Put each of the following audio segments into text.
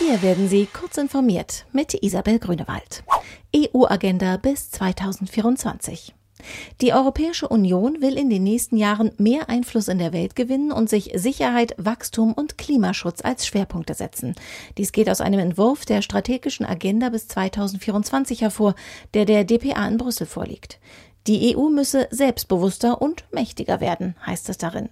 Hier werden Sie kurz informiert mit Isabel Grünewald. EU-Agenda bis 2024. Die Europäische Union will in den nächsten Jahren mehr Einfluss in der Welt gewinnen und sich Sicherheit, Wachstum und Klimaschutz als Schwerpunkte setzen. Dies geht aus einem Entwurf der strategischen Agenda bis 2024 hervor, der der DPA in Brüssel vorliegt. Die EU müsse selbstbewusster und mächtiger werden, heißt es darin.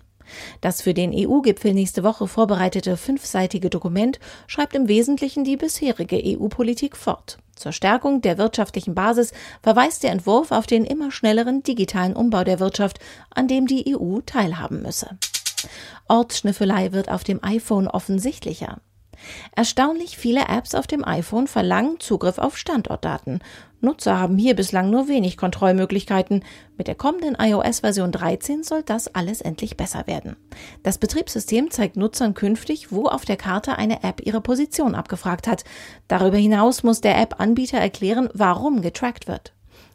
Das für den EU-Gipfel nächste Woche vorbereitete fünfseitige Dokument schreibt im Wesentlichen die bisherige EU-Politik fort. Zur Stärkung der wirtschaftlichen Basis verweist der Entwurf auf den immer schnelleren digitalen Umbau der Wirtschaft, an dem die EU teilhaben müsse. Ortsschnüffelei wird auf dem iPhone offensichtlicher. Erstaunlich viele Apps auf dem iPhone verlangen Zugriff auf Standortdaten. Nutzer haben hier bislang nur wenig Kontrollmöglichkeiten. Mit der kommenden iOS-Version 13 soll das alles endlich besser werden. Das Betriebssystem zeigt Nutzern künftig, wo auf der Karte eine App ihre Position abgefragt hat. Darüber hinaus muss der App-Anbieter erklären, warum getrackt wird.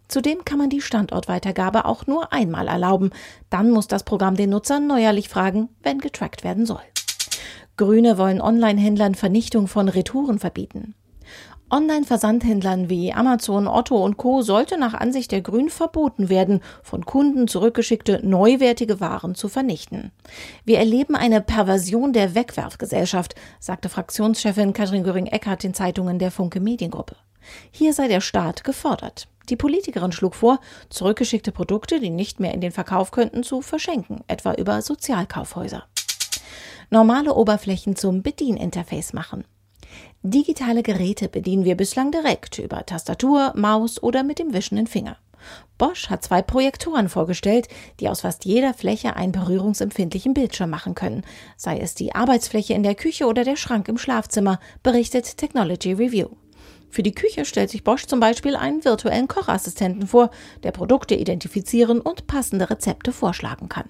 Zudem kann man die Standortweitergabe auch nur einmal erlauben. Dann muss das Programm den Nutzer neuerlich fragen, wenn getrackt werden soll. Grüne wollen Online-Händlern Vernichtung von Retouren verbieten. Online-Versandhändlern wie Amazon, Otto und Co. sollte nach Ansicht der Grünen verboten werden, von Kunden zurückgeschickte neuwertige Waren zu vernichten. Wir erleben eine Perversion der Wegwerfgesellschaft, sagte Fraktionschefin Katrin Göring-Eckardt den Zeitungen der Funke Mediengruppe. Hier sei der Staat gefordert. Die Politikerin schlug vor, zurückgeschickte Produkte, die nicht mehr in den Verkauf könnten, zu verschenken, etwa über Sozialkaufhäuser normale Oberflächen zum Bedieninterface machen. Digitale Geräte bedienen wir bislang direkt über Tastatur, Maus oder mit dem wischenden Finger. Bosch hat zwei Projektoren vorgestellt, die aus fast jeder Fläche einen berührungsempfindlichen Bildschirm machen können, sei es die Arbeitsfläche in der Küche oder der Schrank im Schlafzimmer, berichtet Technology Review. Für die Küche stellt sich Bosch zum Beispiel einen virtuellen Kochassistenten vor, der Produkte identifizieren und passende Rezepte vorschlagen kann.